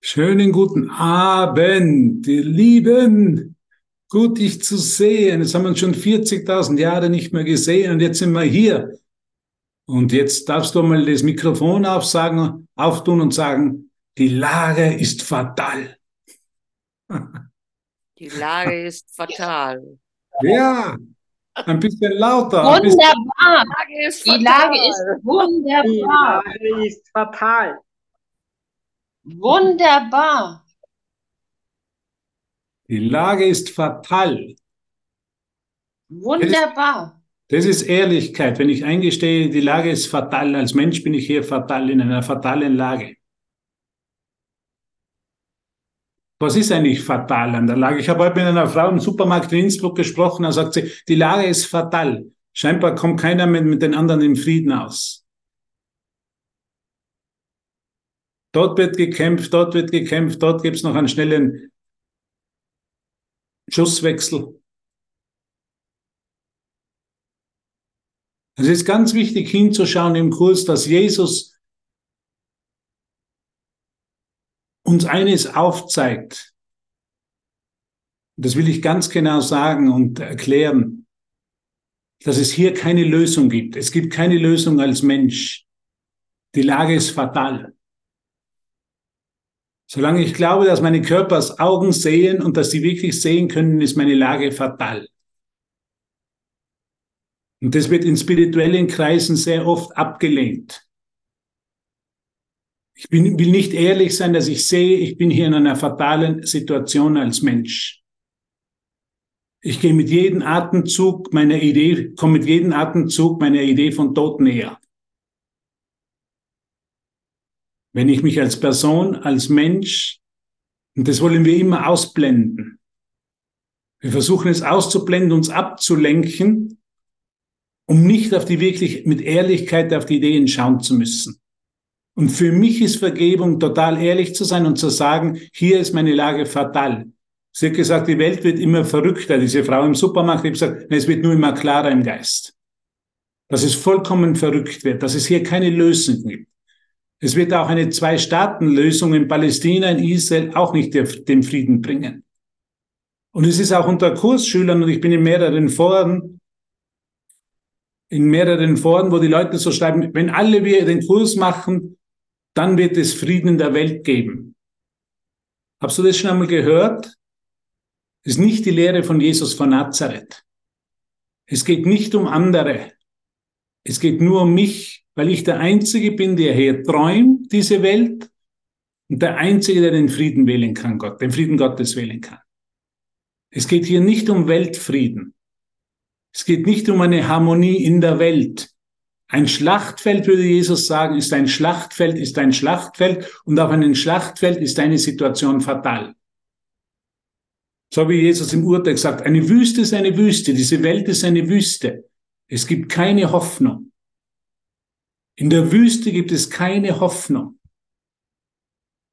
Schönen guten Abend, ihr Lieben. Gut, dich zu sehen. Jetzt haben wir uns schon 40.000 Jahre nicht mehr gesehen und jetzt sind wir hier. Und jetzt darfst du mal das Mikrofon aufsagen, auftun und sagen, die Lage ist fatal. Die Lage ist fatal. Ja, ein bisschen lauter. Ein bisschen, Wunderbar. Lage ist Die Lage ist Die wunderbar. Lage ist fatal. Wunderbar. die Lage ist fatal. Wunderbar. Das ist Ehrlichkeit. Wenn ich eingestehe, die Lage ist fatal. Als Mensch bin ich hier fatal, in einer fatalen Lage. Was ist eigentlich fatal an der Lage? Ich habe heute mit einer Frau im Supermarkt in Innsbruck gesprochen, da sagt sie, die Lage ist fatal. Scheinbar kommt keiner mit, mit den anderen im Frieden aus. Dort wird gekämpft, dort wird gekämpft, dort gibt es noch einen schnellen Schusswechsel. Es ist ganz wichtig hinzuschauen im Kurs, dass Jesus uns eines aufzeigt. Das will ich ganz genau sagen und erklären, dass es hier keine Lösung gibt. Es gibt keine Lösung als Mensch. Die Lage ist fatal. Solange ich glaube, dass meine Körpers Augen sehen und dass sie wirklich sehen können, ist meine Lage fatal. Und das wird in spirituellen Kreisen sehr oft abgelehnt. Ich bin, will nicht ehrlich sein, dass ich sehe, ich bin hier in einer fatalen Situation als Mensch. Ich gehe mit jedem Atemzug meiner Idee, komme mit jedem Atemzug meiner Idee von Tod näher. Wenn ich mich als Person, als Mensch, und das wollen wir immer ausblenden. Wir versuchen es auszublenden, uns abzulenken, um nicht auf die wirklich mit Ehrlichkeit auf die Ideen schauen zu müssen. Und für mich ist Vergebung total ehrlich zu sein und zu sagen, hier ist meine Lage fatal. Sie hat gesagt, die Welt wird immer verrückter. Diese Frau im Supermarkt hat gesagt, es wird nur immer klarer im Geist. Dass es vollkommen verrückt wird, dass es hier keine Lösung gibt. Es wird auch eine Zwei-Staaten-Lösung in Palästina, in Israel auch nicht den Frieden bringen. Und es ist auch unter Kursschülern, und ich bin in mehreren Foren, in mehreren Foren, wo die Leute so schreiben, wenn alle wir den Kurs machen, dann wird es Frieden in der Welt geben. Hast du das schon einmal gehört? Das ist nicht die Lehre von Jesus von Nazareth. Es geht nicht um andere. Es geht nur um mich, weil ich der Einzige bin, der hier träumt, diese Welt, und der Einzige, der den Frieden wählen kann, Gott, den Frieden Gottes wählen kann. Es geht hier nicht um Weltfrieden. Es geht nicht um eine Harmonie in der Welt. Ein Schlachtfeld, würde Jesus sagen, ist ein Schlachtfeld, ist ein Schlachtfeld und auf einem Schlachtfeld ist eine Situation fatal. So wie Jesus im Urteil gesagt, eine Wüste ist eine Wüste, diese Welt ist eine Wüste. Es gibt keine Hoffnung. In der Wüste gibt es keine Hoffnung.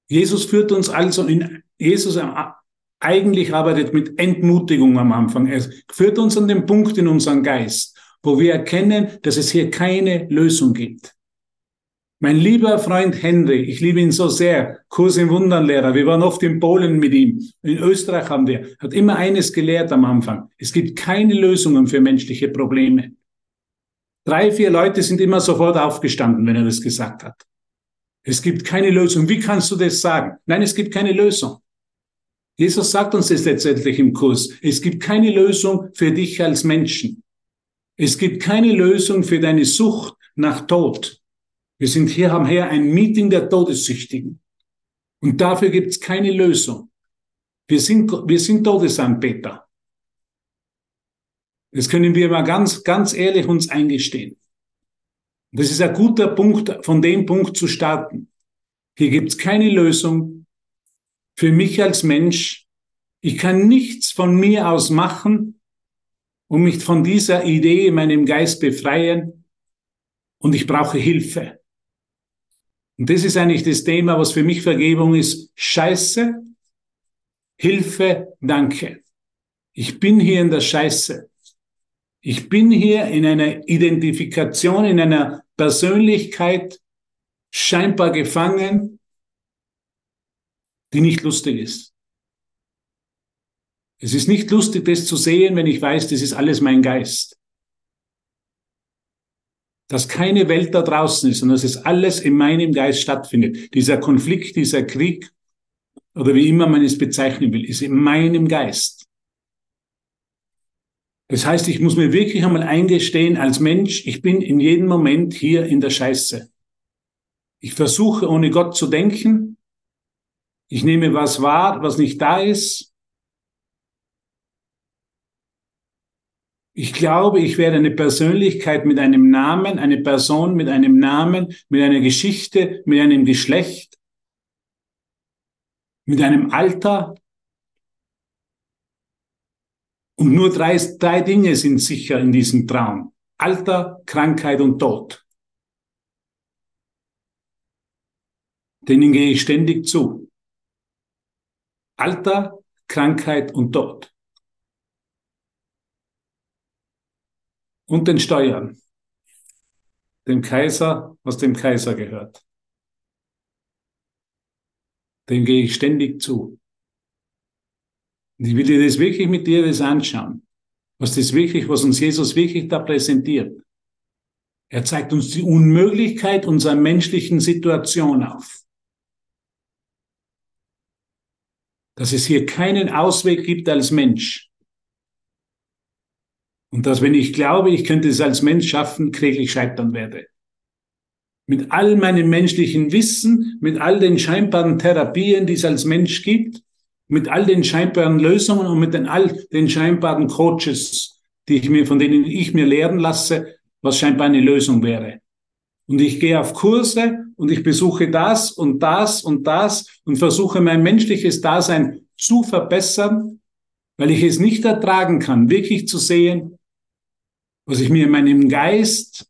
Jesus führt uns also in, Jesus eigentlich arbeitet mit Entmutigung am Anfang. Er führt uns an den Punkt in unseren Geist, wo wir erkennen, dass es hier keine Lösung gibt. Mein lieber Freund Henry, ich liebe ihn so sehr, Kurs im Wundernlehrer, wir waren oft in Polen mit ihm, in Österreich haben wir, hat immer eines gelehrt am Anfang. Es gibt keine Lösungen für menschliche Probleme. Drei, vier Leute sind immer sofort aufgestanden, wenn er das gesagt hat. Es gibt keine Lösung. Wie kannst du das sagen? Nein, es gibt keine Lösung. Jesus sagt uns das letztendlich im Kurs. Es gibt keine Lösung für dich als Menschen. Es gibt keine Lösung für deine Sucht nach Tod. Wir sind hier, haben hier ein Meeting der Todessüchtigen. Und dafür gibt es keine Lösung. Wir sind, wir sind Todesanbeter. Das können wir mal ganz, ganz ehrlich uns eingestehen. Das ist ein guter Punkt, von dem Punkt zu starten. Hier gibt es keine Lösung für mich als Mensch. Ich kann nichts von mir aus machen, um mich von dieser Idee in meinem Geist befreien. Und ich brauche Hilfe. Und das ist eigentlich das Thema, was für mich Vergebung ist. Scheiße, Hilfe, danke. Ich bin hier in der Scheiße. Ich bin hier in einer Identifikation, in einer Persönlichkeit, scheinbar gefangen, die nicht lustig ist. Es ist nicht lustig, das zu sehen, wenn ich weiß, das ist alles mein Geist. Dass keine Welt da draußen ist, sondern dass es alles in meinem Geist stattfindet. Dieser Konflikt, dieser Krieg, oder wie immer man es bezeichnen will, ist in meinem Geist. Das heißt, ich muss mir wirklich einmal eingestehen als Mensch, ich bin in jedem Moment hier in der Scheiße. Ich versuche ohne Gott zu denken. Ich nehme was wahr, was nicht da ist. Ich glaube, ich werde eine Persönlichkeit mit einem Namen, eine Person mit einem Namen, mit einer Geschichte, mit einem Geschlecht, mit einem Alter. Und nur drei, drei Dinge sind sicher in diesem Traum. Alter, Krankheit und Tod. Denen gehe ich ständig zu. Alter, Krankheit und Tod. Und den Steuern. Dem Kaiser, was dem Kaiser gehört. Dem gehe ich ständig zu. Ich will dir das wirklich mit dir das anschauen. Was das wirklich, was uns Jesus wirklich da präsentiert. Er zeigt uns die Unmöglichkeit unserer menschlichen Situation auf. Dass es hier keinen Ausweg gibt als Mensch. Und dass wenn ich glaube, ich könnte es als Mensch schaffen, kläglich scheitern werde mit all meinem menschlichen Wissen, mit all den scheinbaren Therapien, die es als Mensch gibt, mit all den scheinbaren Lösungen und mit den all den scheinbaren Coaches, die ich mir, von denen ich mir lehren lasse, was scheinbar eine Lösung wäre. Und ich gehe auf Kurse und ich besuche das und das und das und versuche mein menschliches Dasein zu verbessern, weil ich es nicht ertragen kann, wirklich zu sehen, was ich mir in meinem Geist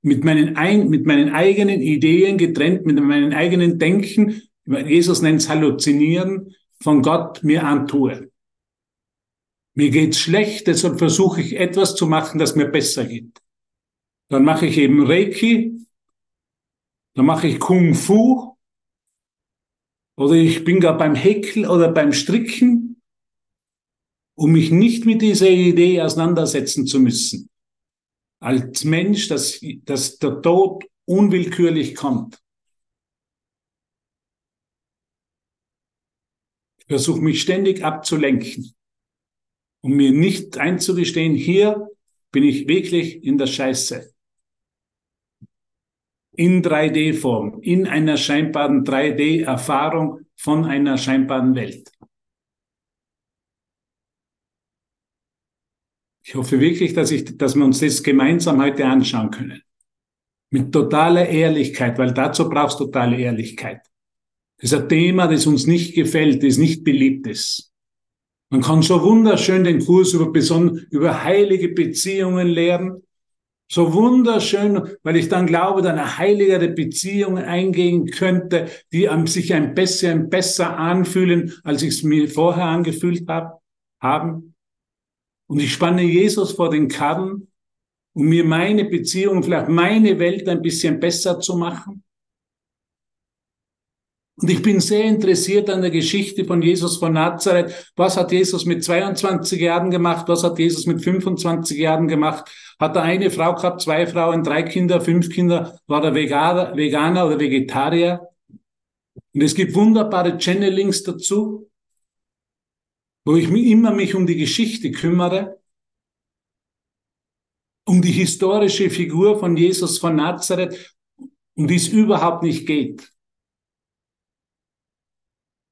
mit meinen, ein, mit meinen eigenen Ideen getrennt, mit meinen eigenen Denken, Jesus nennt es Halluzinieren, von Gott mir antue. Mir geht's schlecht, deshalb versuche ich etwas zu machen, das mir besser geht. Dann mache ich eben Reiki, dann mache ich Kung Fu, oder ich bin gar beim Häkeln oder beim Stricken, um mich nicht mit dieser Idee auseinandersetzen zu müssen als Mensch, dass, dass der Tod unwillkürlich kommt. Ich versuche mich ständig abzulenken, um mir nicht einzugestehen, hier bin ich wirklich in der Scheiße. In 3D-Form, in einer scheinbaren 3D-Erfahrung von einer scheinbaren Welt. Ich hoffe wirklich, dass, ich, dass wir uns das gemeinsam heute anschauen können. Mit totaler Ehrlichkeit, weil dazu brauchst du totale Ehrlichkeit. Das ist ein Thema, das uns nicht gefällt, das nicht beliebt ist. Man kann so wunderschön den Kurs über, über heilige Beziehungen lernen. So wunderschön, weil ich dann glaube, dass eine heiligere Beziehung eingehen könnte, die sich ein bisschen besser anfühlen, als ich es mir vorher angefühlt habe, haben. Und ich spanne Jesus vor den Karren, um mir meine Beziehung, vielleicht meine Welt ein bisschen besser zu machen. Und ich bin sehr interessiert an der Geschichte von Jesus von Nazareth. Was hat Jesus mit 22 Jahren gemacht? Was hat Jesus mit 25 Jahren gemacht? Hat er eine Frau gehabt, zwei Frauen, drei Kinder, fünf Kinder? War er Veganer, Veganer oder Vegetarier? Und es gibt wunderbare Channelings dazu wo ich mich immer mich um die Geschichte kümmere, um die historische Figur von Jesus von Nazareth, um die es überhaupt nicht geht.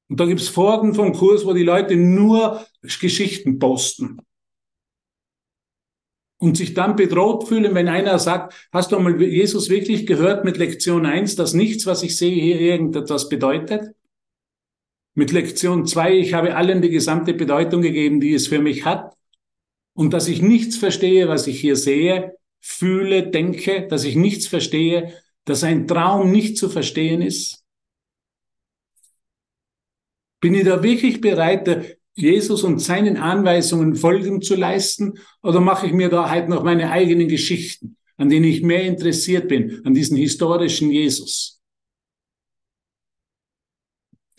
Und da gibt's Folgen vom Kurs, wo die Leute nur Geschichten posten und sich dann bedroht fühlen, wenn einer sagt, hast du mal Jesus wirklich gehört mit Lektion 1, dass nichts, was ich sehe, hier irgendetwas bedeutet? Mit Lektion zwei, ich habe allen die gesamte Bedeutung gegeben, die es für mich hat. Und dass ich nichts verstehe, was ich hier sehe, fühle, denke, dass ich nichts verstehe, dass ein Traum nicht zu verstehen ist. Bin ich da wirklich bereit, Jesus und seinen Anweisungen Folgen zu leisten? Oder mache ich mir da halt noch meine eigenen Geschichten, an denen ich mehr interessiert bin, an diesen historischen Jesus?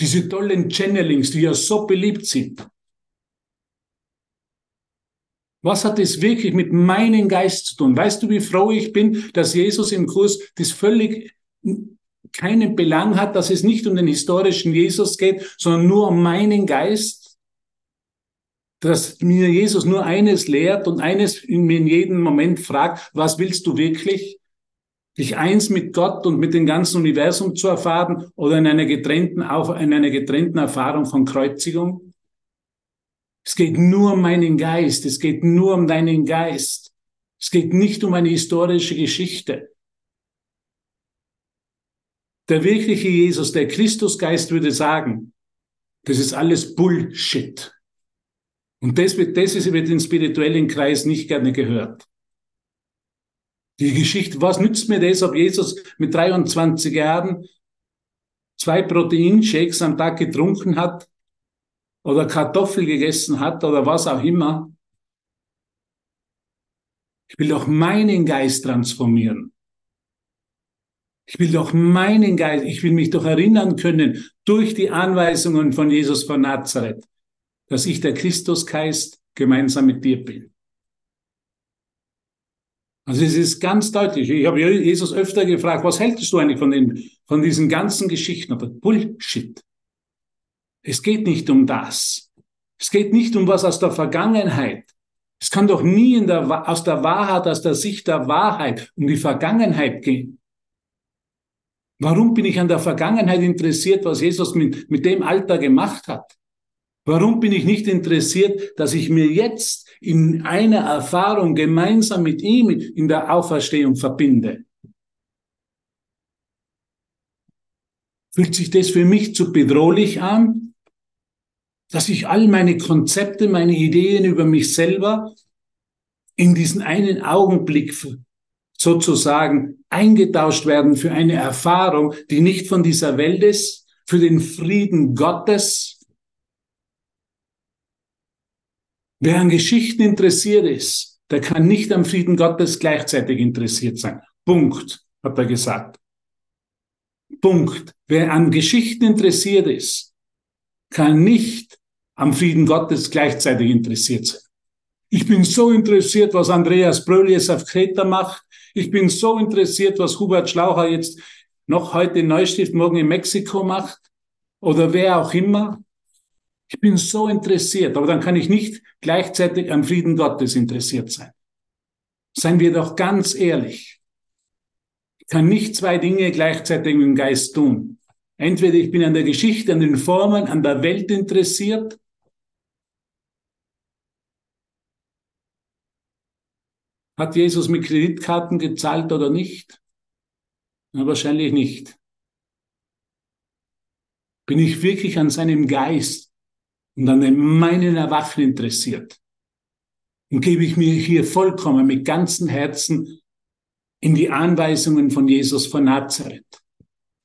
Diese tollen Channelings, die ja so beliebt sind. Was hat es wirklich mit meinem Geist zu tun? Weißt du, wie froh ich bin, dass Jesus im Kurs das völlig keinen Belang hat, dass es nicht um den historischen Jesus geht, sondern nur um meinen Geist? Dass mir Jesus nur eines lehrt und eines in mir in jedem Moment fragt, was willst du wirklich? dich eins mit Gott und mit dem ganzen Universum zu erfahren oder in einer getrennten, in einer getrennten Erfahrung von Kreuzigung? Es geht nur um meinen Geist. Es geht nur um deinen Geist. Es geht nicht um eine historische Geschichte. Der wirkliche Jesus, der Christusgeist würde sagen, das ist alles Bullshit. Und das wird, das wird im spirituellen Kreis nicht gerne gehört. Die Geschichte, was nützt mir das, ob Jesus mit 23 Jahren zwei Proteinshakes am Tag getrunken hat oder Kartoffel gegessen hat oder was auch immer? Ich will doch meinen Geist transformieren. Ich will doch meinen Geist, ich will mich doch erinnern können durch die Anweisungen von Jesus von Nazareth, dass ich der Christusgeist gemeinsam mit dir bin. Also es ist ganz deutlich. Ich habe Jesus öfter gefragt, was hältst du eigentlich von, den, von diesen ganzen Geschichten? Aber Bullshit. Es geht nicht um das. Es geht nicht um was aus der Vergangenheit. Es kann doch nie der, aus der Wahrheit, aus der Sicht der Wahrheit um die Vergangenheit gehen. Warum bin ich an der Vergangenheit interessiert, was Jesus mit, mit dem Alter gemacht hat? Warum bin ich nicht interessiert, dass ich mir jetzt in einer Erfahrung gemeinsam mit ihm in der Auferstehung verbinde. Fühlt sich das für mich zu bedrohlich an, dass ich all meine Konzepte, meine Ideen über mich selber in diesen einen Augenblick sozusagen eingetauscht werden für eine Erfahrung, die nicht von dieser Welt ist, für den Frieden Gottes, Wer an Geschichten interessiert ist, der kann nicht am Frieden Gottes gleichzeitig interessiert sein. Punkt, hat er gesagt. Punkt. Wer an Geschichten interessiert ist, kann nicht am Frieden Gottes gleichzeitig interessiert sein. Ich bin so interessiert, was Andreas Brölies auf Kreta macht. Ich bin so interessiert, was Hubert Schlaucher jetzt noch heute in Neustift, morgen in Mexiko macht. Oder wer auch immer. Ich bin so interessiert, aber dann kann ich nicht gleichzeitig am Frieden Gottes interessiert sein. Seien wir doch ganz ehrlich. Ich kann nicht zwei Dinge gleichzeitig im Geist tun. Entweder ich bin an der Geschichte, an den Formen, an der Welt interessiert. Hat Jesus mit Kreditkarten gezahlt oder nicht? Na, wahrscheinlich nicht. Bin ich wirklich an seinem Geist, und an meinen Erwachen interessiert. Und gebe ich mir hier vollkommen mit ganzem Herzen in die Anweisungen von Jesus von Nazareth.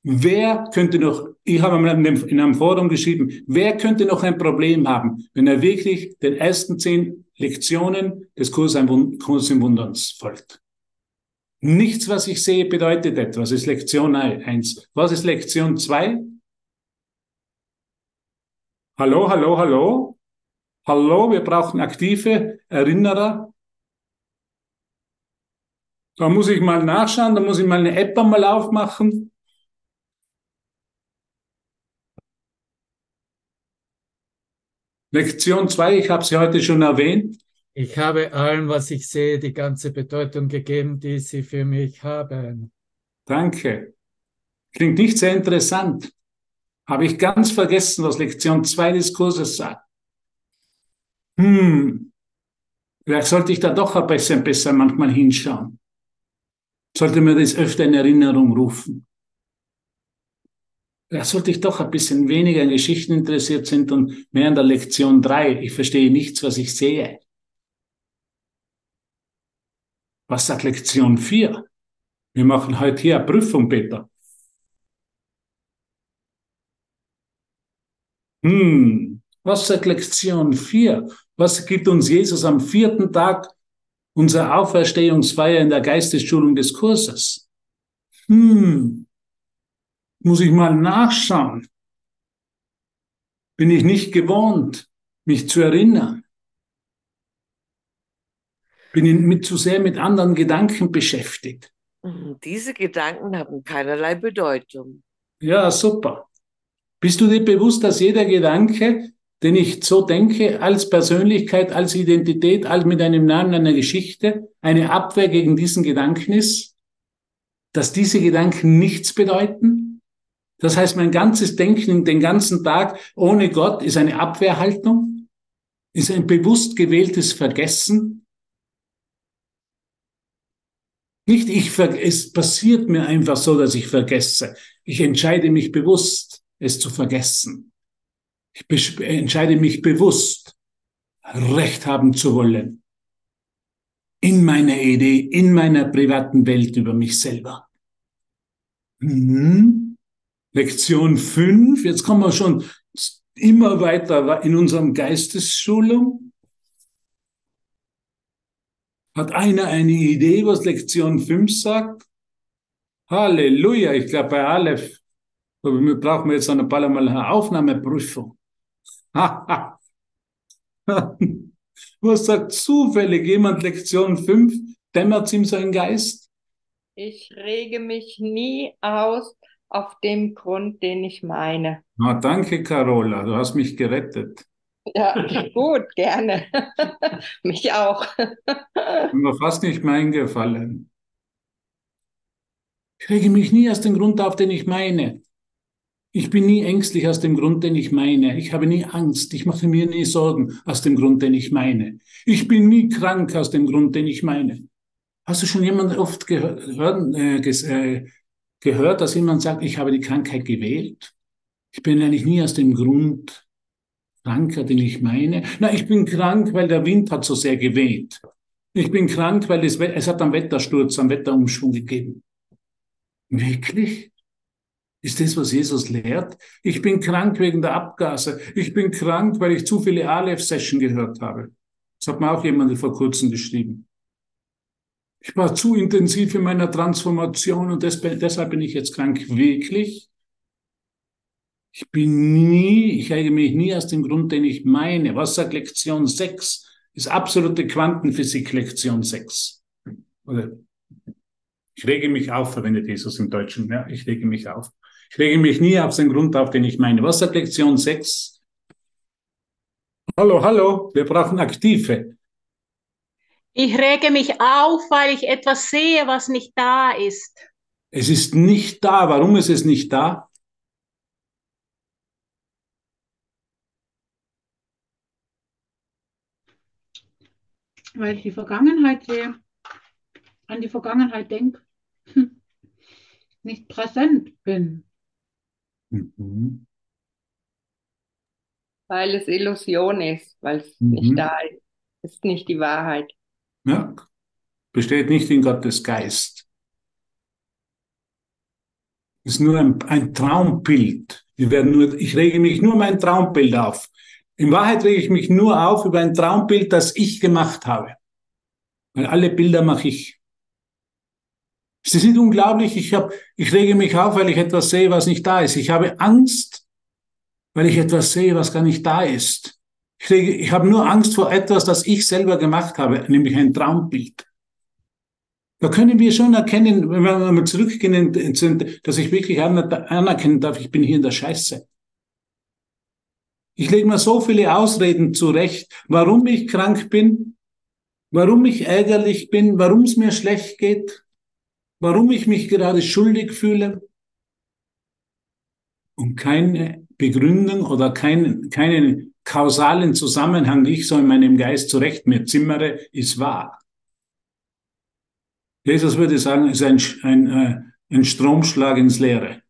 Wer könnte noch, ich habe in einem Forum geschrieben, wer könnte noch ein Problem haben, wenn er wirklich den ersten zehn Lektionen des Kurs im Wunderns folgt? Nichts, was ich sehe, bedeutet etwas. Ist Lektion eins. Was ist Lektion zwei? Hallo, hallo, hallo. Hallo, wir brauchen aktive Erinnerer. Da muss ich mal nachschauen, da muss ich mal eine App einmal aufmachen. Lektion 2, ich habe sie heute schon erwähnt. Ich habe allem, was ich sehe, die ganze Bedeutung gegeben, die sie für mich haben. Danke. Klingt nicht sehr interessant. Habe ich ganz vergessen, was Lektion 2 des Kurses sagt. Hm, vielleicht sollte ich da doch ein bisschen besser manchmal hinschauen. Sollte mir das öfter in Erinnerung rufen. Vielleicht sollte ich doch ein bisschen weniger an Geschichten interessiert sind und mehr an der Lektion 3. Ich verstehe nichts, was ich sehe. Was sagt Lektion 4? Wir machen heute hier eine Prüfung, Peter. Hm, was sagt Lektion 4? Was gibt uns Jesus am vierten Tag unserer Auferstehungsfeier in der Geistesschulung des Kurses? Hm, muss ich mal nachschauen. bin ich nicht gewohnt, mich zu erinnern. Bin ich mit zu sehr mit anderen Gedanken beschäftigt. Mhm, Diese Gedanken haben keinerlei Bedeutung. Ja, super. Bist du dir bewusst, dass jeder Gedanke, den ich so denke, als Persönlichkeit, als Identität, als mit einem Namen, einer Geschichte, eine Abwehr gegen diesen Gedanken ist? Dass diese Gedanken nichts bedeuten? Das heißt, mein ganzes Denken den ganzen Tag ohne Gott ist eine Abwehrhaltung? Ist ein bewusst gewähltes Vergessen? Nicht ich, es passiert mir einfach so, dass ich vergesse. Ich entscheide mich bewusst, es zu vergessen. Ich entscheide mich bewusst, Recht haben zu wollen. In meiner Idee, in meiner privaten Welt über mich selber. Mhm. Lektion 5, jetzt kommen wir schon immer weiter in unserem Geistesschulung. Hat einer eine Idee, was Lektion 5 sagt? Halleluja, ich glaube bei Aleph wir brauchen jetzt eine eine Aufnahmeprüfung. Was sagt zufällig jemand Lektion 5? Dämmert ihm sein Geist? Ich rege mich nie aus auf dem Grund, den ich meine. Na, danke, Carola, du hast mich gerettet. Ja, gut, gerne. mich auch. Mir fast nicht mehr eingefallen. Ich rege mich nie aus dem Grund auf, den ich meine. Ich bin nie ängstlich aus dem Grund, den ich meine. Ich habe nie Angst. Ich mache mir nie Sorgen aus dem Grund, den ich meine. Ich bin nie krank aus dem Grund, den ich meine. Hast du schon jemand oft gehört, äh, äh, gehört, dass jemand sagt, ich habe die Krankheit gewählt? Ich bin eigentlich nie aus dem Grund kranker, den ich meine. Na, ich bin krank, weil der Wind hat so sehr geweht. Ich bin krank, weil es, es hat einen Wettersturz, einen Wetterumschwung gegeben. Wirklich? Ist das, was Jesus lehrt? Ich bin krank wegen der Abgase. Ich bin krank, weil ich zu viele Aleph-Session gehört habe. Das hat mir auch jemand vor kurzem geschrieben. Ich war zu intensiv in meiner Transformation und deshalb bin ich jetzt krank. Wirklich? Ich bin nie, ich rege mich nie aus dem Grund, den ich meine. Was sagt Lektion 6? Ist absolute Quantenphysik Lektion 6. Oder ich rege mich auf, verwendet Jesus im Deutschen. Ja, ich rege mich auf. Ich rege mich nie auf den Grund auf, den ich meine. Was sagt Lektion 6? Hallo, hallo, wir brauchen Aktive. Ich rege mich auf, weil ich etwas sehe, was nicht da ist. Es ist nicht da. Warum ist es nicht da? Weil ich die Vergangenheit sehe, an die Vergangenheit denke, nicht präsent bin. Mhm. Weil es Illusion ist, weil es Mhm. nicht da ist. Es ist nicht die Wahrheit. Ja, besteht nicht in Gottes Geist. ist nur ein, ein Traumbild. Werden nur, ich rege mich nur mein Traumbild auf. In Wahrheit rege ich mich nur auf über ein Traumbild, das ich gemacht habe. Weil alle Bilder mache ich. Ist nicht unglaublich, ich, hab, ich rege mich auf, weil ich etwas sehe, was nicht da ist. Ich habe Angst, weil ich etwas sehe, was gar nicht da ist. Ich, rege, ich habe nur Angst vor etwas, das ich selber gemacht habe, nämlich ein Traumbild. Da können wir schon erkennen, wenn wir mal zurückgehen, dass ich wirklich anerkennen darf, ich bin hier in der Scheiße. Ich lege mir so viele Ausreden zurecht, warum ich krank bin, warum ich ärgerlich bin, warum es mir schlecht geht, warum ich mich gerade schuldig fühle. Und keine Begründung oder keinen, keinen kausalen Zusammenhang, ich so in meinem Geist zurecht mir zimmere, ist wahr. Jesus würde sagen, es ist ein, ein, äh, ein Stromschlag ins Leere.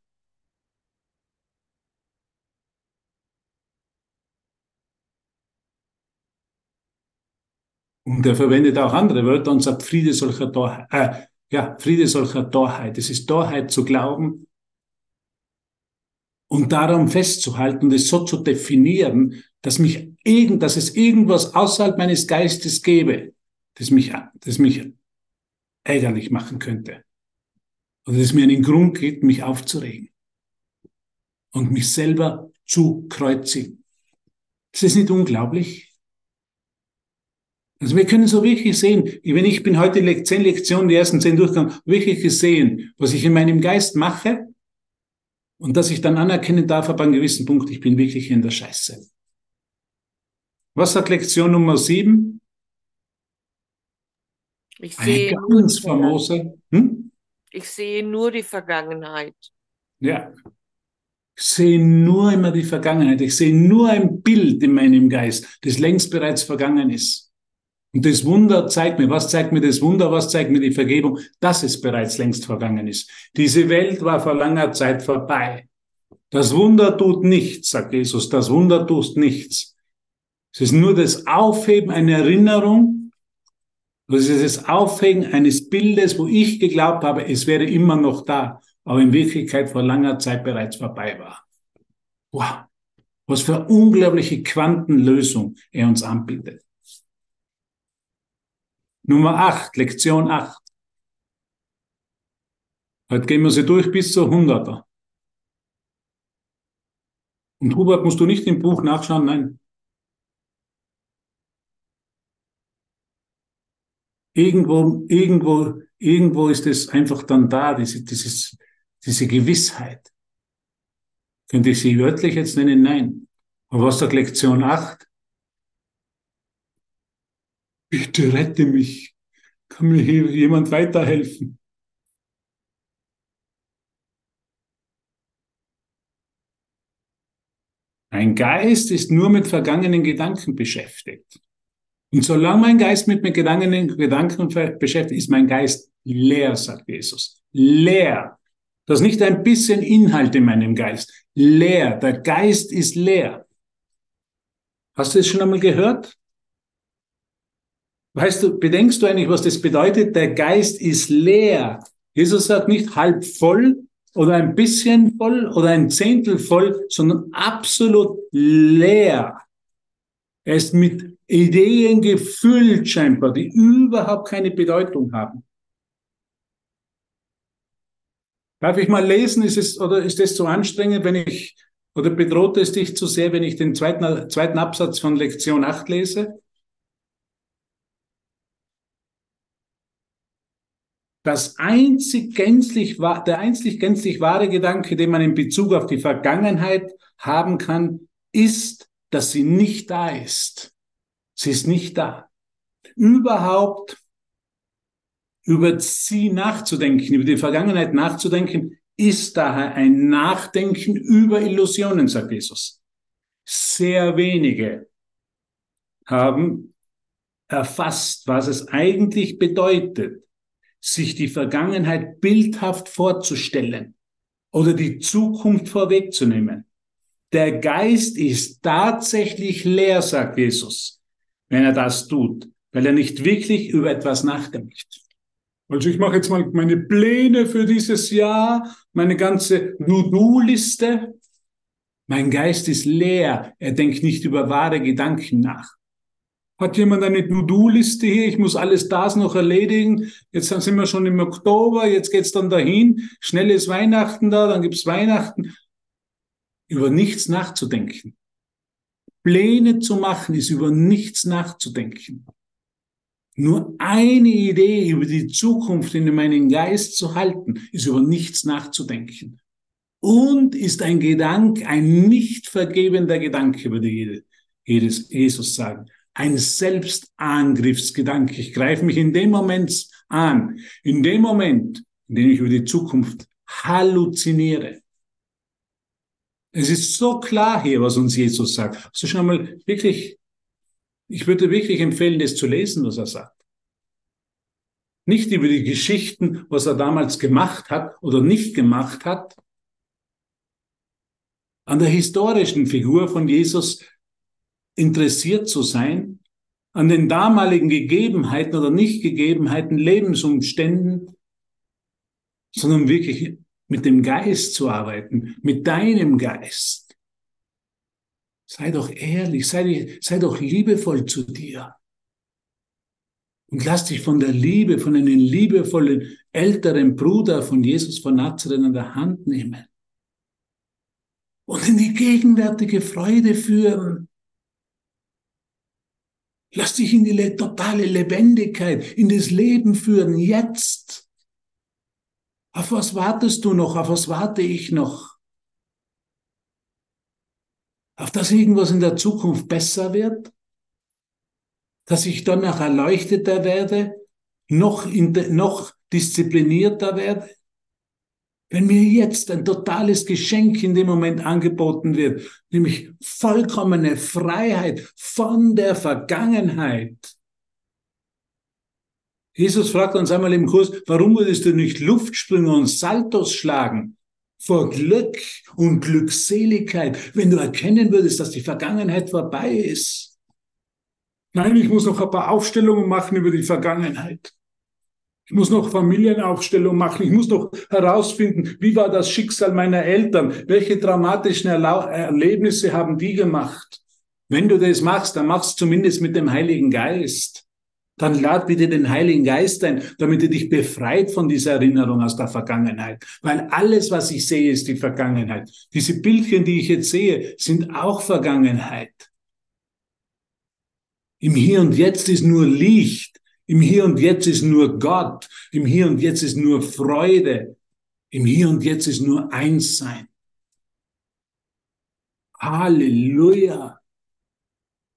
Und er verwendet auch andere Wörter und sagt Friede solcher Torheit. Äh, ja, Friede solcher Torheit. Es ist Torheit zu glauben und daran festzuhalten es so zu definieren, dass mich irgend, dass es irgendwas außerhalb meines Geistes gäbe, das mich, das mich ärgerlich machen könnte. Oder das mir einen Grund gibt, mich aufzuregen und mich selber zu kreuzigen. Ist das nicht unglaublich? Also wir können so wirklich sehen, wenn ich bin heute zehn Lektionen, die ersten zehn Durchgang, wirklich gesehen, was ich in meinem Geist mache und dass ich dann anerkennen darf ab einem gewissen Punkt, ich bin wirklich in der Scheiße. Was sagt Lektion Nummer sieben? Ich Eine sehe, ganz famose. Hm? ich sehe nur die Vergangenheit. Ja. Ich sehe nur immer die Vergangenheit. Ich sehe nur ein Bild in meinem Geist, das längst bereits vergangen ist. Und das Wunder zeigt mir, was zeigt mir das Wunder, was zeigt mir die Vergebung, dass es bereits längst vergangen ist. Diese Welt war vor langer Zeit vorbei. Das Wunder tut nichts, sagt Jesus, das Wunder tut nichts. Es ist nur das Aufheben einer Erinnerung, das ist das Aufhängen eines Bildes, wo ich geglaubt habe, es wäre immer noch da, aber in Wirklichkeit vor langer Zeit bereits vorbei war. Wow, was für unglaubliche Quantenlösung er uns anbietet. Nummer 8, Lektion 8. Heute gehen wir sie durch bis zur 100er. Und Hubert, musst du nicht im Buch nachschauen? Nein. Irgendwo, irgendwo, irgendwo ist es einfach dann da, diese, dieses, diese Gewissheit. Könnte ich sie wörtlich jetzt nennen? Nein. Aber was sagt Lektion 8? Bitte rette mich. Kann mir hier jemand weiterhelfen? Ein Geist ist nur mit vergangenen Gedanken beschäftigt. Und solange mein Geist mit mir Gedanken beschäftigt, ist mein Geist leer, sagt Jesus. Leer. Das ist nicht ein bisschen Inhalt in meinem Geist. Leer. Der Geist ist leer. Hast du es schon einmal gehört? Weißt du, bedenkst du eigentlich, was das bedeutet? Der Geist ist leer. Jesus sagt nicht halb voll oder ein bisschen voll oder ein Zehntel voll, sondern absolut leer. Er ist mit Ideen gefüllt scheinbar, die überhaupt keine Bedeutung haben. Darf ich mal lesen? Ist es, oder ist es zu anstrengend, wenn ich, oder bedroht es dich zu sehr, wenn ich den zweiten, zweiten Absatz von Lektion 8 lese? Das einzig gänzlich, der einzig gänzlich wahre Gedanke, den man in Bezug auf die Vergangenheit haben kann, ist, dass sie nicht da ist. Sie ist nicht da. Überhaupt über sie nachzudenken, über die Vergangenheit nachzudenken, ist daher ein Nachdenken über Illusionen, sagt Jesus. Sehr wenige haben erfasst, was es eigentlich bedeutet, sich die Vergangenheit bildhaft vorzustellen oder die Zukunft vorwegzunehmen. Der Geist ist tatsächlich leer, sagt Jesus, wenn er das tut, weil er nicht wirklich über etwas nachdenkt. Also ich mache jetzt mal meine Pläne für dieses Jahr, meine ganze To-Do-Liste. Mein Geist ist leer. Er denkt nicht über wahre Gedanken nach. Hat jemand eine To-Do-Liste hier? Ich muss alles das noch erledigen. Jetzt sind wir schon im Oktober, jetzt geht's dann dahin. Schnell ist Weihnachten da, dann gibt's Weihnachten. Über nichts nachzudenken. Pläne zu machen, ist über nichts nachzudenken. Nur eine Idee über die Zukunft in meinem Geist zu halten, ist über nichts nachzudenken. Und ist ein Gedanke, ein nicht vergebender Gedanke, würde Jesus sagen. Ein Selbstangriffsgedanke. Ich greife mich in dem Moment an. In dem Moment, in dem ich über die Zukunft halluziniere. Es ist so klar hier, was uns Jesus sagt. Hast du schon einmal wirklich ich würde wirklich empfehlen, das zu lesen, was er sagt. Nicht über die Geschichten, was er damals gemacht hat oder nicht gemacht hat. An der historischen Figur von Jesus interessiert zu sein, an den damaligen Gegebenheiten oder Nichtgegebenheiten, Lebensumständen, sondern wirklich mit dem Geist zu arbeiten, mit deinem Geist. Sei doch ehrlich, sei, sei doch liebevoll zu dir. Und lass dich von der Liebe, von einem liebevollen älteren Bruder von Jesus von Nazareth an der Hand nehmen. Und in die gegenwärtige Freude führen. Lass dich in die totale Lebendigkeit, in das Leben führen, jetzt. Auf was wartest du noch? Auf was warte ich noch? Auf dass irgendwas in der Zukunft besser wird? Dass ich danach erleuchteter werde? Noch, in noch disziplinierter werde? Wenn mir jetzt ein totales Geschenk in dem Moment angeboten wird, nämlich vollkommene Freiheit von der Vergangenheit. Jesus fragt uns einmal im Kurs, warum würdest du nicht Luftsprünge und Saltos schlagen? Vor Glück und Glückseligkeit, wenn du erkennen würdest, dass die Vergangenheit vorbei ist. Nein, ich muss noch ein paar Aufstellungen machen über die Vergangenheit. Ich muss noch Familienaufstellung machen. Ich muss noch herausfinden, wie war das Schicksal meiner Eltern? Welche dramatischen Erla Erlebnisse haben die gemacht? Wenn du das machst, dann machst du zumindest mit dem Heiligen Geist. Dann lad bitte den Heiligen Geist ein, damit er dich befreit von dieser Erinnerung aus der Vergangenheit. Weil alles, was ich sehe, ist die Vergangenheit. Diese Bildchen, die ich jetzt sehe, sind auch Vergangenheit. Im Hier und Jetzt ist nur Licht. Im Hier und Jetzt ist nur Gott. Im Hier und Jetzt ist nur Freude. Im Hier und Jetzt ist nur Einssein. Halleluja.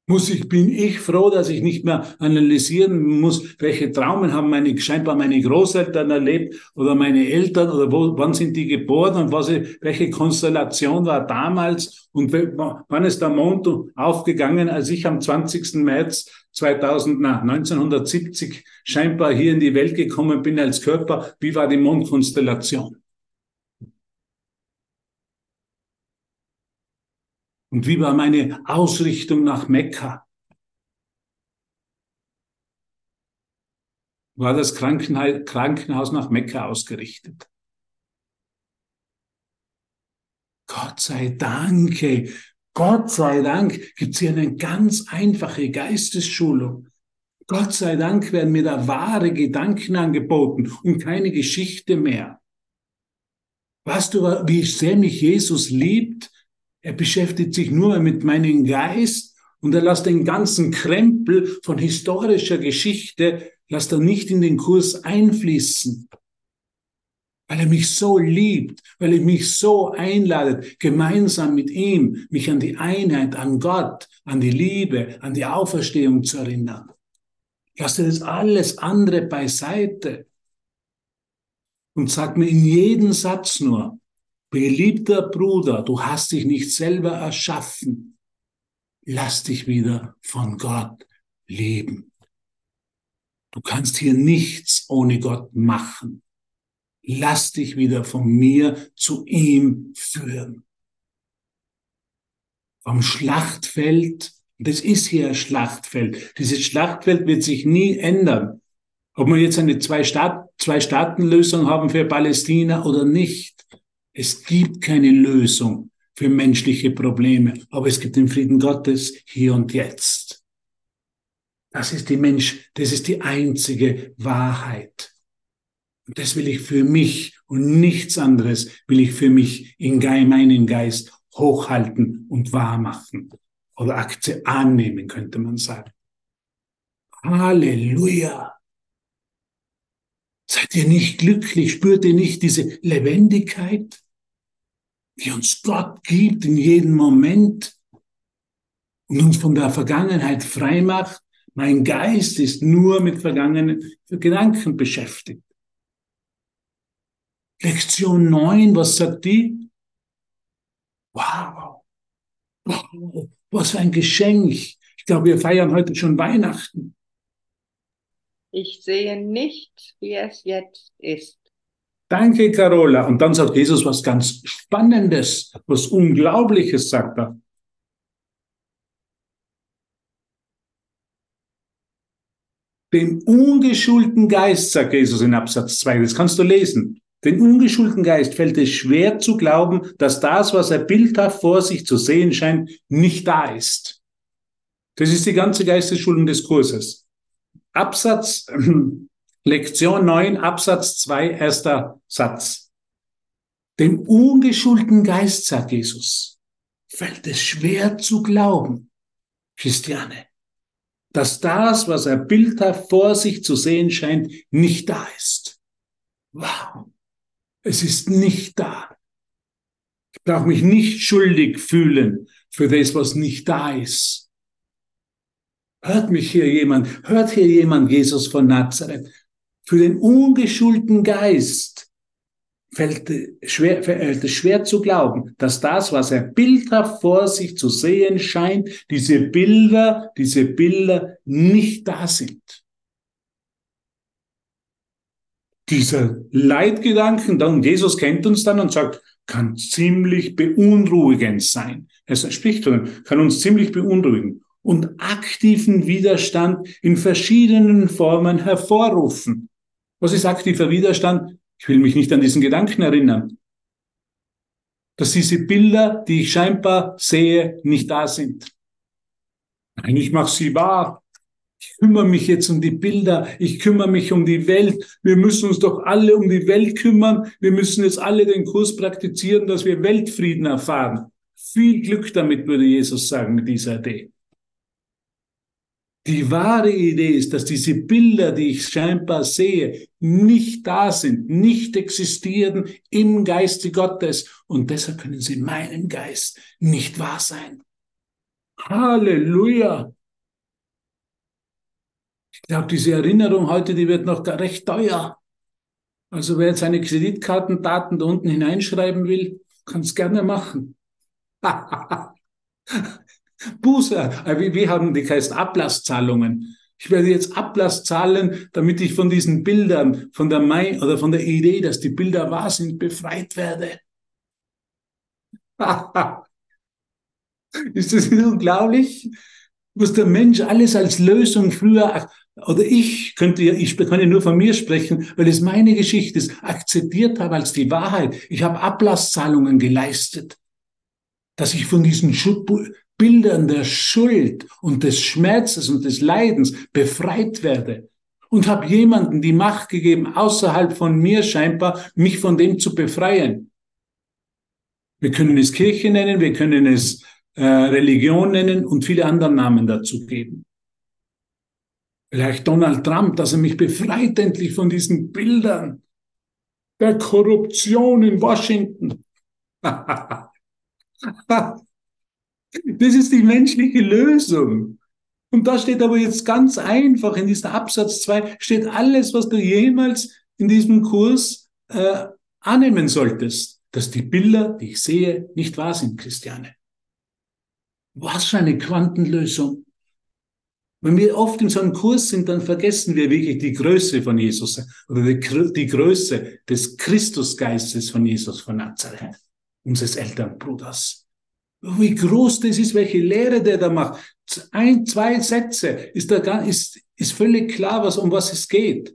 Muss ich, bin ich froh, dass ich nicht mehr analysieren muss, welche Traumen haben meine, scheinbar meine Großeltern erlebt oder meine Eltern oder wo, wann sind die geboren und was, welche Konstellation war damals und wann ist der Mond aufgegangen, als ich am 20. März 2000, na, 1970 scheinbar hier in die Welt gekommen bin als Körper, wie war die Mondkonstellation? Und wie war meine Ausrichtung nach Mekka? War das Krankenhaus nach Mekka ausgerichtet? Gott sei Dank, Gott sei Dank gibt es hier eine ganz einfache Geistesschulung. Gott sei Dank werden mir da wahre Gedanken angeboten und keine Geschichte mehr. Weißt du, wie sehr mich Jesus liebt? Er beschäftigt sich nur mit meinem Geist und er lässt den ganzen Krempel von historischer Geschichte, lässt er nicht in den Kurs einfließen. Weil er mich so liebt, weil er mich so einladet, gemeinsam mit ihm mich an die Einheit, an Gott, an die Liebe, an die Auferstehung zu erinnern. Lass dir das alles andere beiseite und sag mir in jedem Satz nur, Geliebter Bruder, du hast dich nicht selber erschaffen. Lass dich wieder von Gott leben. Du kannst hier nichts ohne Gott machen. Lass dich wieder von mir zu ihm führen. Vom Schlachtfeld, das ist hier ein Schlachtfeld. Dieses Schlachtfeld wird sich nie ändern. Ob wir jetzt eine Zwei-Staaten-Lösung haben für Palästina oder nicht. Es gibt keine Lösung für menschliche Probleme, aber es gibt den Frieden Gottes hier und jetzt. Das ist die Mensch, das ist die einzige Wahrheit. Und das will ich für mich und nichts anderes will ich für mich in meinen Geist hochhalten und wahr machen. Oder Aktie annehmen, könnte man sagen. Halleluja. Seid ihr nicht glücklich? Spürt ihr nicht diese Lebendigkeit? Die uns Gott gibt in jedem Moment und uns von der Vergangenheit frei macht. Mein Geist ist nur mit vergangenen Gedanken beschäftigt. Lektion 9, was sagt die? Wow. wow. Was für ein Geschenk. Ich glaube, wir feiern heute schon Weihnachten. Ich sehe nicht, wie es jetzt ist. Danke, Carola. Und dann sagt Jesus was ganz Spannendes, was Unglaubliches, sagt er. Den ungeschulten Geist, sagt Jesus in Absatz 2, das kannst du lesen. Den ungeschulten Geist fällt es schwer zu glauben, dass das, was er bildhaft vor sich zu sehen scheint, nicht da ist. Das ist die ganze Geistesschulung des Kurses. Absatz Lektion 9, Absatz 2, erster Satz. Dem ungeschulten Geist, sagt Jesus, fällt es schwer zu glauben, Christiane, dass das, was er bildhaft vor sich zu sehen scheint, nicht da ist. Wow. Es ist nicht da. Ich brauche mich nicht schuldig fühlen für das, was nicht da ist. Hört mich hier jemand, hört hier jemand Jesus von Nazareth. Für den ungeschulten Geist fällt, es schwer zu glauben, dass das, was er bildhaft vor sich zu sehen scheint, diese Bilder, diese Bilder nicht da sind. Dieser Leitgedanken, dann Jesus kennt uns dann und sagt, kann ziemlich beunruhigend sein. Er spricht von, kann uns ziemlich beunruhigen und aktiven Widerstand in verschiedenen Formen hervorrufen. Was ist aktiver Widerstand? Ich will mich nicht an diesen Gedanken erinnern. Dass diese Bilder, die ich scheinbar sehe, nicht da sind. Nein, ich mache sie wahr. Ich kümmere mich jetzt um die Bilder. Ich kümmere mich um die Welt. Wir müssen uns doch alle um die Welt kümmern. Wir müssen jetzt alle den Kurs praktizieren, dass wir Weltfrieden erfahren. Viel Glück damit, würde Jesus sagen, mit dieser Idee. Die wahre Idee ist, dass diese Bilder, die ich scheinbar sehe, nicht da sind, nicht existieren im Geiste Gottes und deshalb können sie in meinem Geist nicht wahr sein. Halleluja! Ich glaube, diese Erinnerung heute, die wird noch recht teuer. Also wer jetzt seine Kreditkartendaten da unten hineinschreiben will, kann es gerne machen. Buße, äh, wie, haben die heißt Ablasszahlungen. Ich werde jetzt Ablass zahlen, damit ich von diesen Bildern, von der Mai oder von der Idee, dass die Bilder wahr sind, befreit werde. Ist das nicht unglaublich? Was der Mensch alles als Lösung früher, oder ich könnte ja, ich kann ja nur von mir sprechen, weil es meine Geschichte ist, akzeptiert habe als die Wahrheit. Ich habe Ablasszahlungen geleistet, dass ich von diesen Bildern der Schuld und des Schmerzes und des Leidens befreit werde und habe jemanden die Macht gegeben, außerhalb von mir scheinbar, mich von dem zu befreien. Wir können es Kirche nennen, wir können es äh, Religion nennen und viele andere Namen dazu geben. Vielleicht Donald Trump, dass er mich befreit endlich von diesen Bildern der Korruption in Washington. Das ist die menschliche Lösung. Und da steht aber jetzt ganz einfach in diesem Absatz 2 steht alles, was du jemals in diesem Kurs äh, annehmen solltest, dass die Bilder, die ich sehe, nicht wahr sind, Christiane. Was für eine Quantenlösung. Wenn wir oft in so einem Kurs sind, dann vergessen wir wirklich die Größe von Jesus oder die, die Größe des Christusgeistes von Jesus von Nazareth, unseres Elternbruders wie groß das ist, welche Lehre der da macht. Ein, zwei Sätze ist da gar, ist, ist völlig klar, was, um was es geht.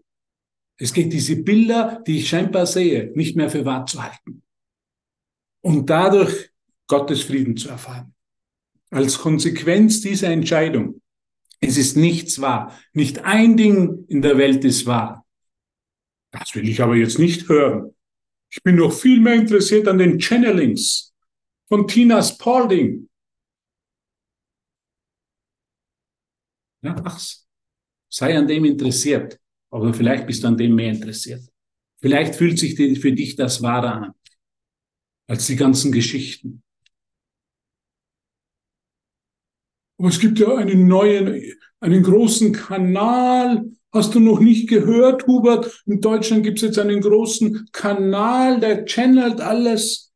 Es geht diese Bilder, die ich scheinbar sehe, nicht mehr für wahr zu halten. Und dadurch Gottes Frieden zu erfahren. Als Konsequenz dieser Entscheidung. Es ist nichts wahr. Nicht ein Ding in der Welt ist wahr. Das will ich aber jetzt nicht hören. Ich bin noch viel mehr interessiert an den Channelings, von Tina Spalding. Ja, ach, sei an dem interessiert, aber vielleicht bist du an dem mehr interessiert. Vielleicht fühlt sich für dich das wahrer an als die ganzen Geschichten. Aber es gibt ja einen neuen, einen großen Kanal. Hast du noch nicht gehört, Hubert? In Deutschland gibt es jetzt einen großen Kanal, der channelt alles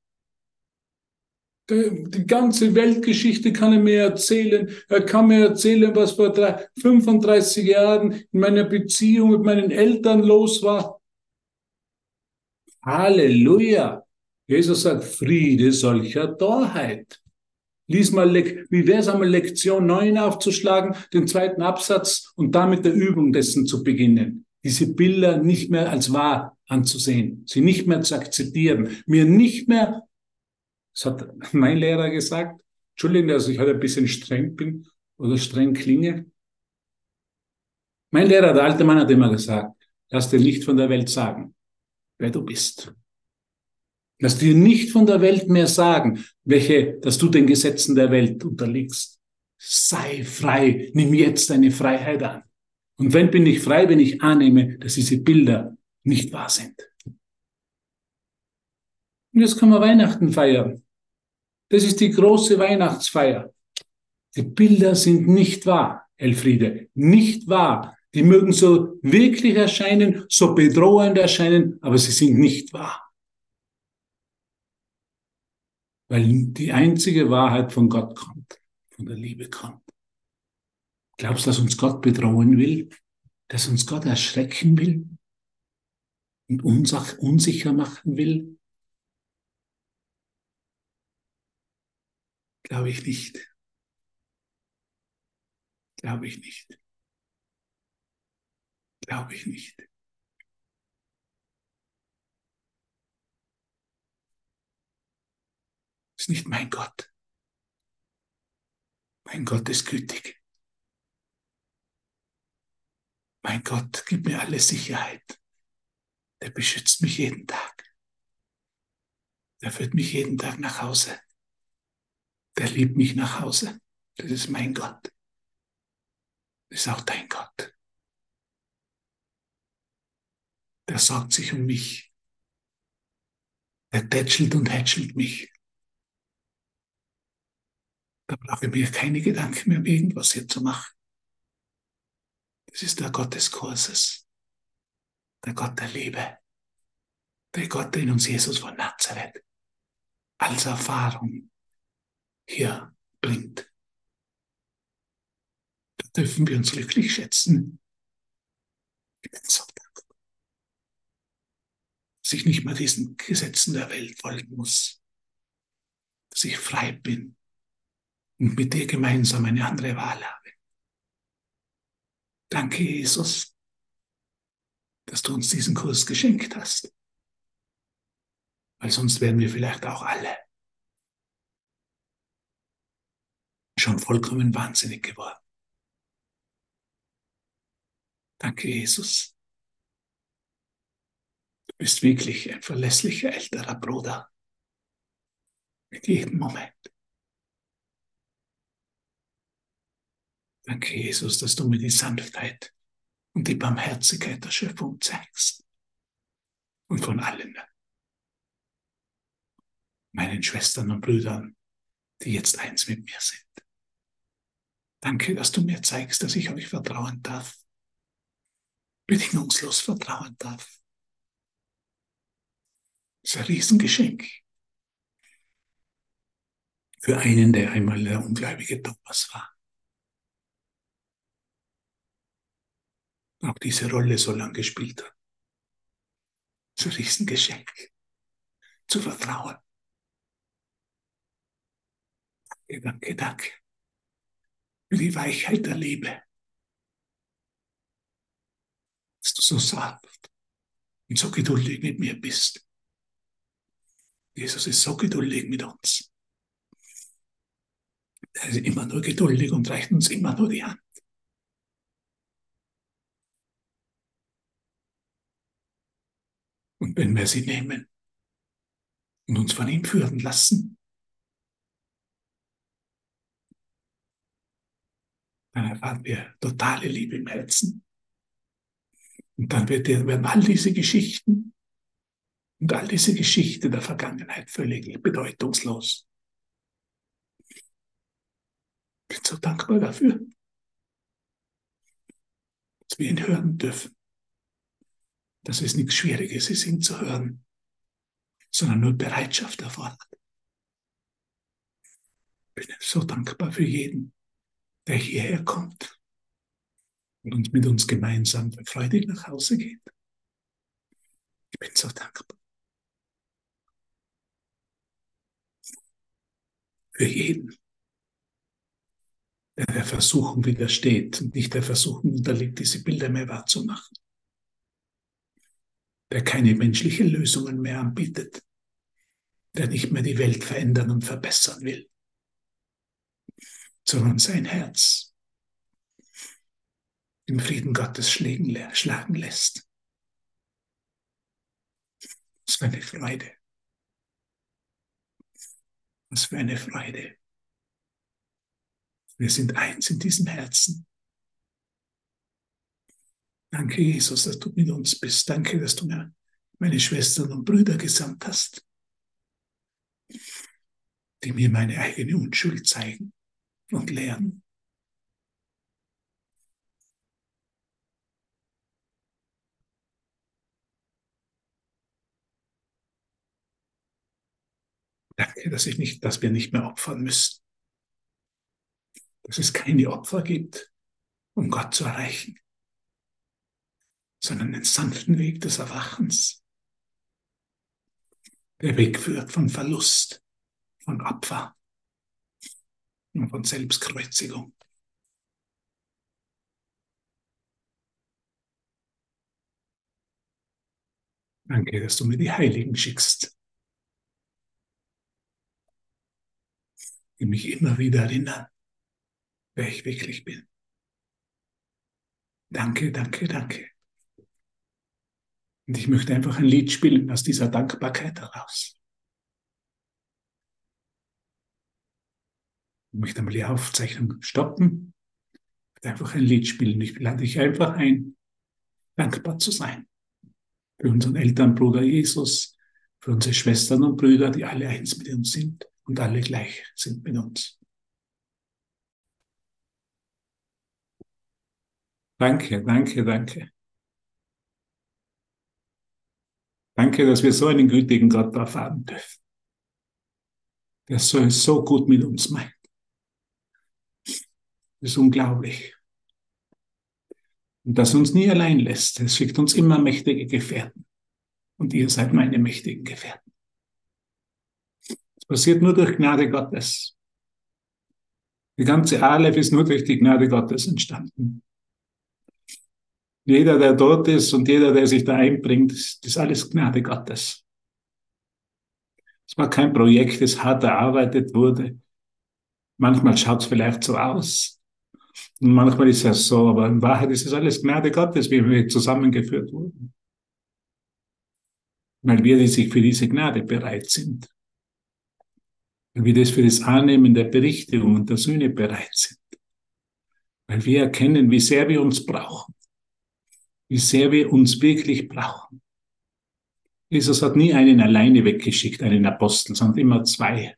die ganze Weltgeschichte kann er mir erzählen. Er kann mir erzählen, was vor 35 Jahren in meiner Beziehung mit meinen Eltern los war. Halleluja. Jesus sagt, Friede solcher Torheit. Lies mal, wie wäre es einmal Lektion 9 aufzuschlagen, den zweiten Absatz und damit der Übung dessen zu beginnen. Diese Bilder nicht mehr als wahr anzusehen, sie nicht mehr zu akzeptieren, mir nicht mehr das hat mein Lehrer gesagt. Entschuldigung, dass ich heute ein bisschen streng bin oder streng klinge. Mein Lehrer, der alte Mann, hat immer gesagt, lass dir nicht von der Welt sagen, wer du bist. Lass dir nicht von der Welt mehr sagen, welche, dass du den Gesetzen der Welt unterliegst. sei frei, nimm jetzt deine Freiheit an. Und wenn bin ich frei, wenn ich annehme, dass diese Bilder nicht wahr sind. Und jetzt kann man Weihnachten feiern. Das ist die große Weihnachtsfeier. Die Bilder sind nicht wahr, Elfriede, nicht wahr. Die mögen so wirklich erscheinen, so bedrohend erscheinen, aber sie sind nicht wahr. Weil die einzige Wahrheit von Gott kommt, von der Liebe kommt. Glaubst du, dass uns Gott bedrohen will? Dass uns Gott erschrecken will? Und unsicher machen will? Glaube ich nicht. Glaube ich nicht. Glaube ich nicht. Ist nicht mein Gott. Mein Gott ist gütig. Mein Gott gibt mir alle Sicherheit. Der beschützt mich jeden Tag. Der führt mich jeden Tag nach Hause. Der liebt mich nach Hause. Das ist mein Gott. Das ist auch dein Gott. Der sorgt sich um mich. Der tätschelt und hätschelt mich. Da brauche ich mir keine Gedanken mehr, um irgendwas hier zu machen. Das ist der Gott des Kurses. Der Gott der Liebe. Der Gott, den uns Jesus von Nazareth als Erfahrung hier bringt. Da dürfen wir uns glücklich schätzen. Ich bin so dankbar, dass ich nicht mehr diesen Gesetzen der Welt folgen muss, dass ich frei bin mit dir gemeinsam eine andere Wahl habe. Danke, Jesus, dass du uns diesen Kurs geschenkt hast. Weil sonst wären wir vielleicht auch alle schon vollkommen wahnsinnig geworden. Danke, Jesus. Du bist wirklich ein verlässlicher älterer Bruder. Mit jedem Moment. Danke, Jesus, dass du mir die Sanftheit und die Barmherzigkeit der Schöpfung zeigst. Und von allen meinen Schwestern und Brüdern, die jetzt eins mit mir sind. Danke, dass du mir zeigst, dass ich euch vertrauen darf. Bedingungslos vertrauen darf. Das ist ein Riesengeschenk. Für einen, der einmal der ungläubige Thomas war. Auch diese Rolle so lange gespielt hat. Das ist ein Riesengeschenk. Zu vertrauen. Danke, danke, danke für die Weichheit der Liebe. Dass du so sanft und so geduldig mit mir bist. Jesus ist so geduldig mit uns. Er ist immer nur geduldig und reicht uns immer nur die Hand. Und wenn wir sie nehmen und uns von ihm führen lassen, dann erfahren wir totale Liebe im Herzen. Und dann werden all diese Geschichten und all diese Geschichte der Vergangenheit völlig bedeutungslos. Ich bin so dankbar dafür, dass wir ihn hören dürfen. Dass es nichts Schwieriges ist, hören, sondern nur Bereitschaft erfordert. Ich bin so dankbar für jeden, der hierher kommt und mit uns gemeinsam freudig nach Hause geht. Ich bin so dankbar. Für jeden, der der Versuchung widersteht und nicht der Versuchung unterliegt, diese Bilder mehr wahrzumachen. Der keine menschlichen Lösungen mehr anbietet. Der nicht mehr die Welt verändern und verbessern will sondern sein Herz im Frieden Gottes schlagen lässt. Was für eine Freude. Was für eine Freude. Wir sind eins in diesem Herzen. Danke, Jesus, dass du mit uns bist. Danke, dass du mir meine Schwestern und Brüder gesandt hast, die mir meine eigene Unschuld zeigen und lehren. Danke, dass ich nicht, dass wir nicht mehr opfern müssen. Dass es keine Opfer gibt, um Gott zu erreichen, sondern einen sanften Weg des Erwachens. Der Weg führt von Verlust, von Opfer und von Selbstkreuzigung. Danke, dass du mir die Heiligen schickst, die mich immer wieder erinnern, wer ich wirklich bin. Danke, danke, danke. Und ich möchte einfach ein Lied spielen aus dieser Dankbarkeit heraus. Ich möchte einmal die Aufzeichnung stoppen. Ich möchte einfach ein Lied spielen. Ich lade dich einfach ein, dankbar zu sein. Für unseren Elternbruder Jesus, für unsere Schwestern und Brüder, die alle eins mit uns sind und alle gleich sind mit uns. Danke, danke, danke. Danke, dass wir so einen gütigen Gott erfahren dürfen, der so, so gut mit uns meint. Das ist unglaublich. Und das uns nie allein lässt. Es schickt uns immer mächtige Gefährten. Und ihr seid meine mächtigen Gefährten. Es passiert nur durch Gnade Gottes. Die ganze Aleph ist nur durch die Gnade Gottes entstanden. Jeder, der dort ist und jeder, der sich da einbringt, das ist alles Gnade Gottes. Es war kein Projekt, das hart erarbeitet wurde. Manchmal schaut es vielleicht so aus. Und manchmal ist es so, aber in Wahrheit ist es alles Gnade Gottes, wie wir zusammengeführt wurden. Weil wir, die sich für diese Gnade bereit sind. Weil wir das für das Annehmen der Berichtigung und der Sühne bereit sind. Weil wir erkennen, wie sehr wir uns brauchen wie sehr wir uns wirklich brauchen. Jesus hat nie einen alleine weggeschickt, einen Apostel, sondern immer zwei,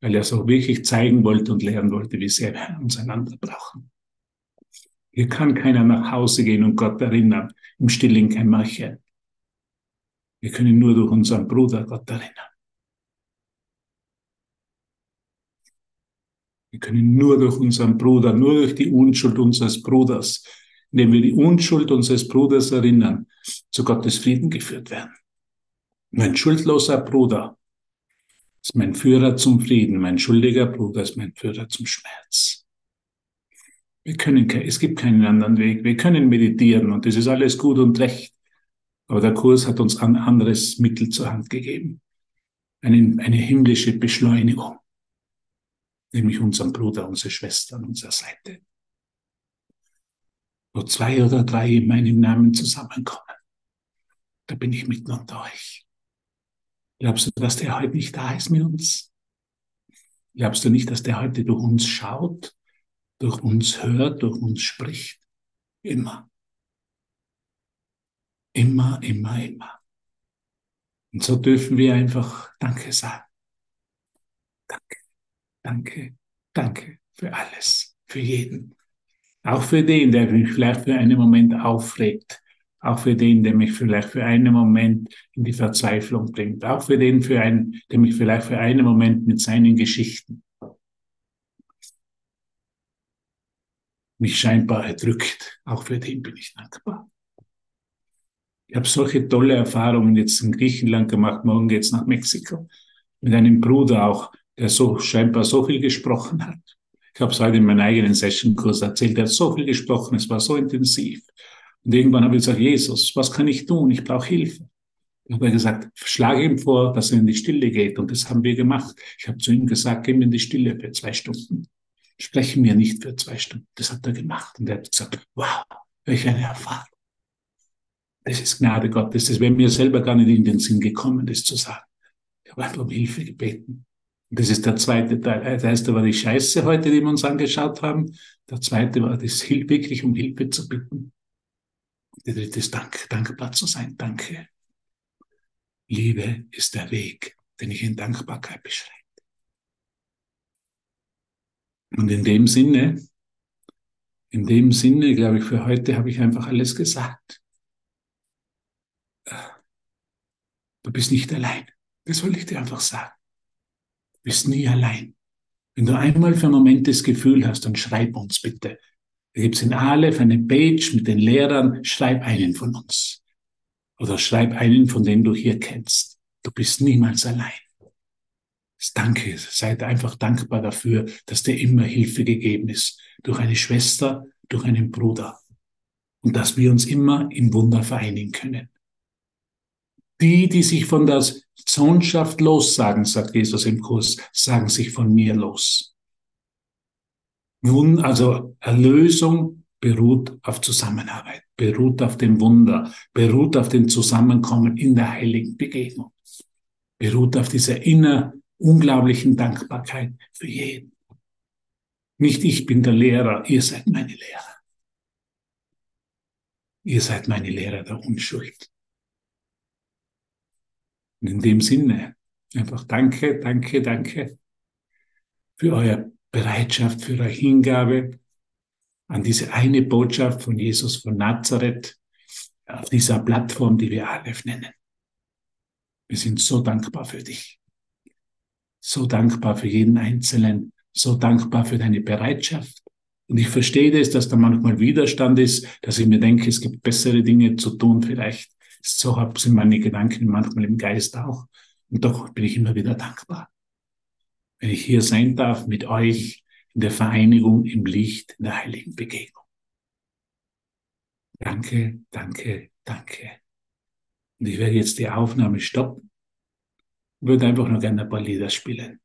weil er so wirklich zeigen wollte und lehren wollte, wie sehr wir uns einander brauchen. Hier kann keiner nach Hause gehen und Gott erinnern, im stillen Kämmerchen. Wir können nur durch unseren Bruder Gott erinnern. Wir können nur durch unseren Bruder, nur durch die Unschuld unseres Bruders indem wir die Unschuld unseres Bruders erinnern, zu Gottes Frieden geführt werden. Mein schuldloser Bruder ist mein Führer zum Frieden, mein schuldiger Bruder ist mein Führer zum Schmerz. Wir können, es gibt keinen anderen Weg. Wir können meditieren und das ist alles gut und recht. Aber der Kurs hat uns ein anderes Mittel zur Hand gegeben. Eine, eine himmlische Beschleunigung. Nämlich unseren Bruder, unsere Schwester an unserer Seite wo zwei oder drei in meinem Namen zusammenkommen. Da bin ich mitten unter euch. Glaubst du, dass der heute nicht da ist mit uns? Glaubst du nicht, dass der heute durch uns schaut, durch uns hört, durch uns spricht? Immer. Immer, immer, immer. Und so dürfen wir einfach Danke sagen. Danke, danke, danke für alles, für jeden. Auch für den, der mich vielleicht für einen Moment aufregt. Auch für den, der mich vielleicht für einen Moment in die Verzweiflung bringt. Auch für den, für einen, der mich vielleicht für einen Moment mit seinen Geschichten mich scheinbar erdrückt. Auch für den bin ich dankbar. Ich habe solche tolle Erfahrungen jetzt in Griechenland gemacht. Morgen geht's nach Mexiko. Mit einem Bruder auch, der so scheinbar so viel gesprochen hat. Ich habe es heute in meinem eigenen Session-Kurs erzählt. Er hat so viel gesprochen, es war so intensiv. Und irgendwann habe ich gesagt, Jesus, was kann ich tun? Ich brauche Hilfe. Ich habe gesagt, schlage ihm vor, dass er in die Stille geht. Und das haben wir gemacht. Ich habe zu ihm gesagt, geh mir in die Stille für zwei Stunden. Sprechen mir nicht für zwei Stunden. Das hat er gemacht. Und er hat gesagt, wow, welch eine Erfahrung. Das ist Gnade Gottes. Das wäre mir selber gar nicht in den Sinn gekommen, das zu sagen. Ich habe einfach um Hilfe gebeten. Das ist der zweite Teil. Der erste war die Scheiße heute, die wir uns angeschaut haben. Der zweite war das wirklich um Hilfe zu bitten. Der dritte ist Dank, dankbar zu sein. Danke. Liebe ist der Weg, den ich in Dankbarkeit beschreibe. Und in dem Sinne, in dem Sinne, glaube ich, für heute habe ich einfach alles gesagt. Du bist nicht allein. Das wollte ich dir einfach sagen. Bist nie allein. Wenn du einmal für einen Moment das Gefühl hast, dann schreib uns bitte. Da gibt es in Aleph eine Page mit den Lehrern, schreib einen von uns. Oder schreib einen, von dem du hier kennst. Du bist niemals allein. Danke, seid einfach dankbar dafür, dass dir immer Hilfe gegeben ist. Durch eine Schwester, durch einen Bruder. Und dass wir uns immer im Wunder vereinigen können. Die, die sich von der Sohnschaft lossagen, sagt Jesus im Kurs, sagen sich von mir los. Nun, also Erlösung beruht auf Zusammenarbeit, beruht auf dem Wunder, beruht auf dem Zusammenkommen in der heiligen Begegnung, beruht auf dieser inner unglaublichen Dankbarkeit für jeden. Nicht ich bin der Lehrer, ihr seid meine Lehrer. Ihr seid meine Lehrer der Unschuld. Und in dem Sinne, einfach danke, danke, danke für eure Bereitschaft, für eure Hingabe an diese eine Botschaft von Jesus von Nazareth auf dieser Plattform, die wir Aleph nennen. Wir sind so dankbar für dich. So dankbar für jeden Einzelnen. So dankbar für deine Bereitschaft. Und ich verstehe das, dass da manchmal Widerstand ist, dass ich mir denke, es gibt bessere Dinge zu tun vielleicht. So sind meine Gedanken manchmal im Geist auch. Und doch bin ich immer wieder dankbar. Wenn ich hier sein darf mit euch in der Vereinigung im Licht in der heiligen Begegnung. Danke, danke, danke. Und ich werde jetzt die Aufnahme stoppen. Ich würde einfach noch gerne ein paar Lieder spielen.